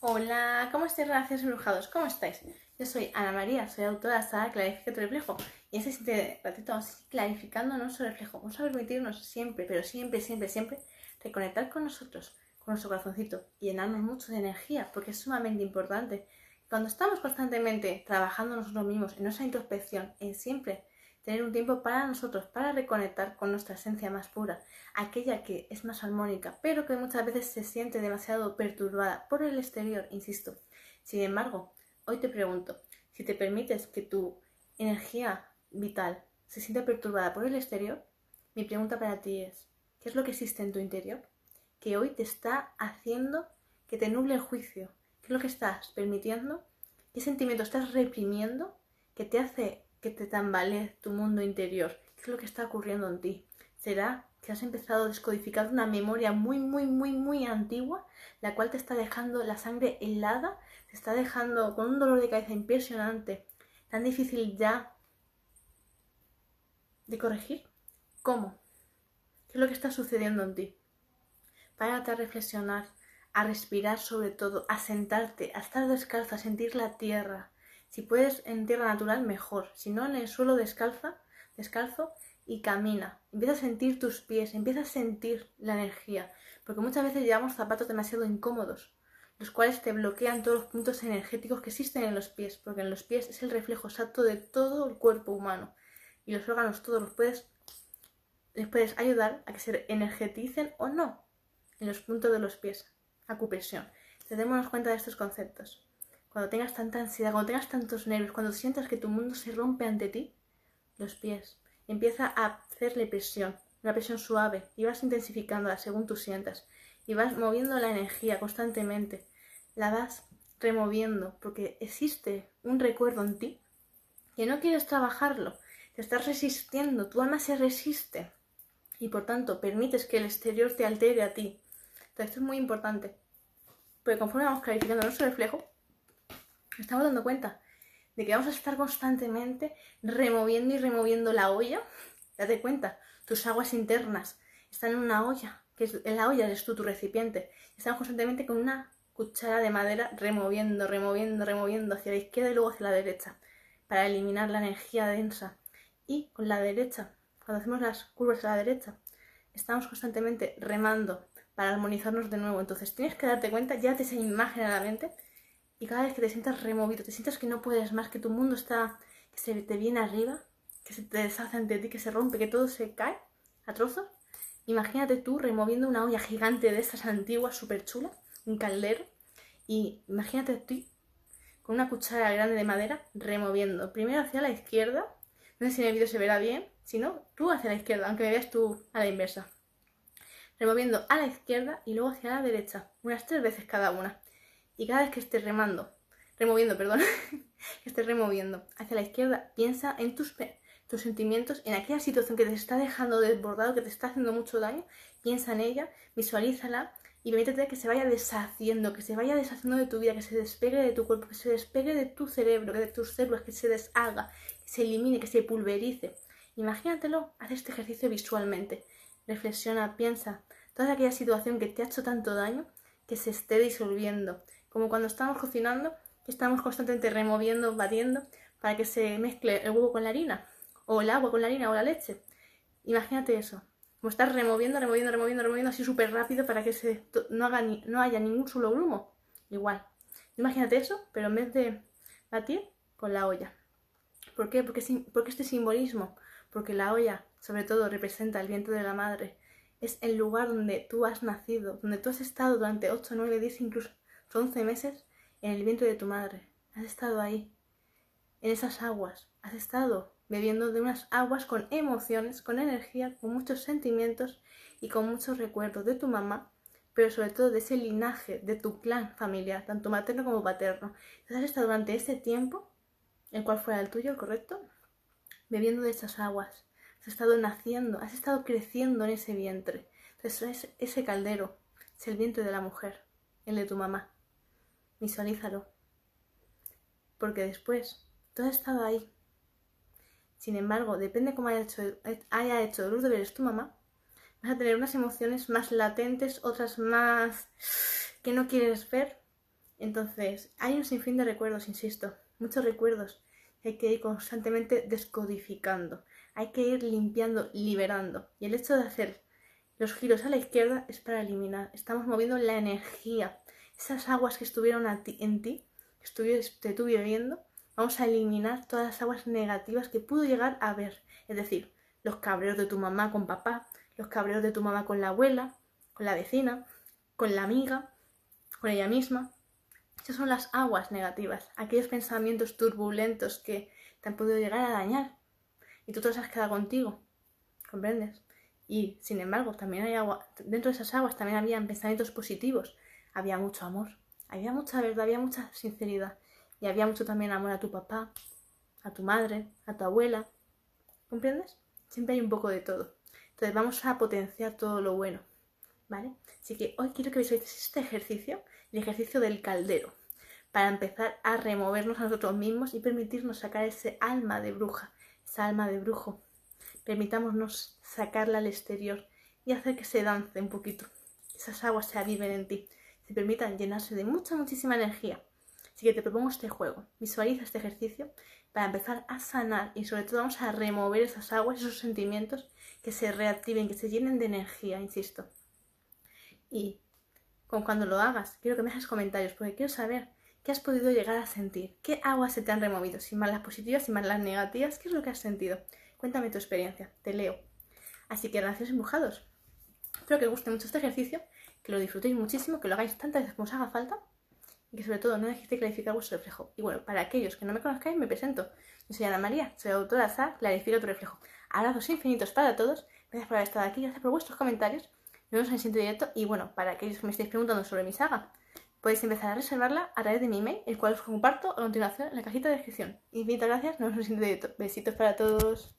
Hola, ¿cómo estáis, relaciones embrujados? ¿Cómo estáis? Yo soy Ana María, soy autora de Sara Clarifica tu reflejo. Y este siguiente ratito vamos a ir clarificando nuestro reflejo. Vamos a permitirnos siempre, pero siempre, siempre, siempre, reconectar con nosotros, con nuestro corazoncito y llenarnos mucho de energía, porque es sumamente importante. Cuando estamos constantemente trabajando nosotros mismos en nuestra introspección, en siempre tener un tiempo para nosotros, para reconectar con nuestra esencia más pura, aquella que es más armónica, pero que muchas veces se siente demasiado perturbada por el exterior, insisto. Sin embargo, hoy te pregunto, si te permites que tu energía vital se sienta perturbada por el exterior, mi pregunta para ti es, ¿qué es lo que existe en tu interior? Que hoy te está haciendo que te nuble el juicio. ¿Qué es lo que estás permitiendo? ¿Qué sentimiento estás reprimiendo que te hace que te tambalee tu mundo interior. ¿Qué es lo que está ocurriendo en ti? ¿Será que has empezado a descodificar una memoria muy, muy, muy, muy antigua, la cual te está dejando la sangre helada, te está dejando con un dolor de cabeza impresionante, tan difícil ya de corregir? ¿Cómo? ¿Qué es lo que está sucediendo en ti? Párate a reflexionar, a respirar sobre todo, a sentarte, a estar descalzo, a sentir la tierra, si puedes en tierra natural, mejor. Si no, en el suelo descalza, descalzo y camina. Empieza a sentir tus pies, empieza a sentir la energía. Porque muchas veces llevamos zapatos demasiado incómodos, los cuales te bloquean todos los puntos energéticos que existen en los pies, porque en los pies es el reflejo exacto de todo el cuerpo humano. Y los órganos todos los puedes, les puedes ayudar a que se energeticen o no en los puntos de los pies. Acupresión. Démonos cuenta de estos conceptos cuando tengas tanta ansiedad, cuando tengas tantos nervios, cuando sientas que tu mundo se rompe ante ti, los pies. Empieza a hacerle presión, una presión suave, y vas intensificándola según tú sientas. Y vas moviendo la energía constantemente. La vas removiendo, porque existe un recuerdo en ti que no quieres trabajarlo. Te estás resistiendo, tu alma se resiste. Y por tanto, permites que el exterior te altere a ti. Entonces, esto es muy importante. Porque conforme vamos clarificando nuestro reflejo, estamos dando cuenta de que vamos a estar constantemente removiendo y removiendo la olla. Date cuenta, tus aguas internas están en una olla, que es, la olla eres tú, tu recipiente. Estamos constantemente con una cuchara de madera removiendo, removiendo, removiendo hacia la izquierda y luego hacia la derecha, para eliminar la energía densa. Y con la derecha, cuando hacemos las curvas a la derecha, estamos constantemente remando para armonizarnos de nuevo. Entonces tienes que darte cuenta, ya te esa imagen a la mente y cada vez que te sientas removido, te sientas que no puedes más, que tu mundo está, que se te viene arriba, que se te deshace ante ti, que se rompe, que todo se cae a trozos, imagínate tú removiendo una olla gigante de estas antiguas, súper chula, un caldero, y imagínate tú con una cuchara grande de madera removiendo, primero hacia la izquierda, no sé si en el vídeo se verá bien, si no, tú hacia la izquierda, aunque me veas tú a la inversa. Removiendo a la izquierda y luego hacia la derecha, unas tres veces cada una. Y cada vez que estés remando, removiendo, perdón, que estés removiendo hacia la izquierda, piensa en tus, tus sentimientos, en aquella situación que te está dejando desbordado, que te está haciendo mucho daño, piensa en ella, visualízala y permítete que se vaya deshaciendo, que se vaya deshaciendo de tu vida, que se despegue de tu cuerpo, que se despegue de tu cerebro, que de tus células, que se deshaga, que se elimine, que se pulverice. Imagínatelo, haz este ejercicio visualmente. Reflexiona, piensa, toda aquella situación que te ha hecho tanto daño, que se esté disolviendo, como cuando estamos cocinando, estamos constantemente removiendo, batiendo, para que se mezcle el huevo con la harina, o el agua con la harina, o la leche. Imagínate eso, como estás removiendo, removiendo, removiendo, removiendo así súper rápido para que se, no, haga no haya ningún solo grumo. Igual. Imagínate eso, pero en vez de batir, con la olla. ¿Por qué? Porque, porque este simbolismo, porque la olla, sobre todo, representa el viento de la madre. Es el lugar donde tú has nacido, donde tú has estado durante 8, 9, 10, incluso 11 meses en el vientre de tu madre. Has estado ahí, en esas aguas. Has estado bebiendo de unas aguas con emociones, con energía, con muchos sentimientos y con muchos recuerdos de tu mamá, pero sobre todo de ese linaje, de tu clan familiar, tanto materno como paterno. Entonces has estado durante ese tiempo, el cual fuera el tuyo, correcto, bebiendo de esas aguas. Has estado naciendo, has estado creciendo en ese vientre. Entonces ese caldero es el vientre de la mujer, el de tu mamá. Visualízalo. Porque después, todo ha estado ahí. Sin embargo, depende cómo haya hecho, haya hecho los deberes tu mamá, vas a tener unas emociones más latentes, otras más que no quieres ver, Entonces, hay un sinfín de recuerdos, insisto, muchos recuerdos hay que ir constantemente descodificando, hay que ir limpiando, liberando. Y el hecho de hacer los giros a la izquierda es para eliminar. Estamos moviendo la energía, esas aguas que estuvieron en ti, que estuviste tú viviendo, vamos a eliminar todas las aguas negativas que pudo llegar a ver. Es decir, los cabreos de tu mamá con papá, los cabreos de tu mamá con la abuela, con la vecina, con la amiga, con ella misma. Esas son las aguas negativas, aquellos pensamientos turbulentos que te han podido llegar a dañar y tú te los has quedado contigo. ¿Comprendes? Y sin embargo, también hay agua, dentro de esas aguas también había pensamientos positivos, había mucho amor, había mucha verdad, había mucha sinceridad y había mucho también amor a tu papá, a tu madre, a tu abuela. ¿Comprendes? Siempre hay un poco de todo. Entonces vamos a potenciar todo lo bueno. ¿Vale? Así que hoy quiero que visualices este ejercicio, el ejercicio del caldero, para empezar a removernos a nosotros mismos y permitirnos sacar ese alma de bruja, esa alma de brujo. Permitámonos sacarla al exterior y hacer que se dance un poquito, esas aguas se aviven en ti, se permitan llenarse de mucha, muchísima energía. Así que te propongo este juego, visualiza este ejercicio para empezar a sanar y sobre todo vamos a remover esas aguas, esos sentimientos que se reactiven, que se llenen de energía, insisto. Y con cuando lo hagas, quiero que me dejes comentarios porque quiero saber qué has podido llegar a sentir, qué aguas se te han removido, sin más las positivas, sin más las negativas, qué es lo que has sentido. Cuéntame tu experiencia, te leo. Así que gracias empujados. Espero que os guste mucho este ejercicio, que lo disfrutéis muchísimo, que lo hagáis tantas veces como os haga falta y que sobre todo no dejéis de clarificar vuestro reflejo. Y bueno, para aquellos que no me conozcáis, me presento. Yo soy Ana María, soy autora de Clarifica tu reflejo. Abrazos infinitos para todos. Gracias por haber estado aquí, gracias por vuestros comentarios. Nos vemos en el siguiente directo. Y bueno, para aquellos que me estéis preguntando sobre mi saga, podéis empezar a reservarla a través de mi email, el cual os comparto a continuación en la cajita de descripción. Infinitas gracias, nos vemos en el siguiente directo. Besitos para todos.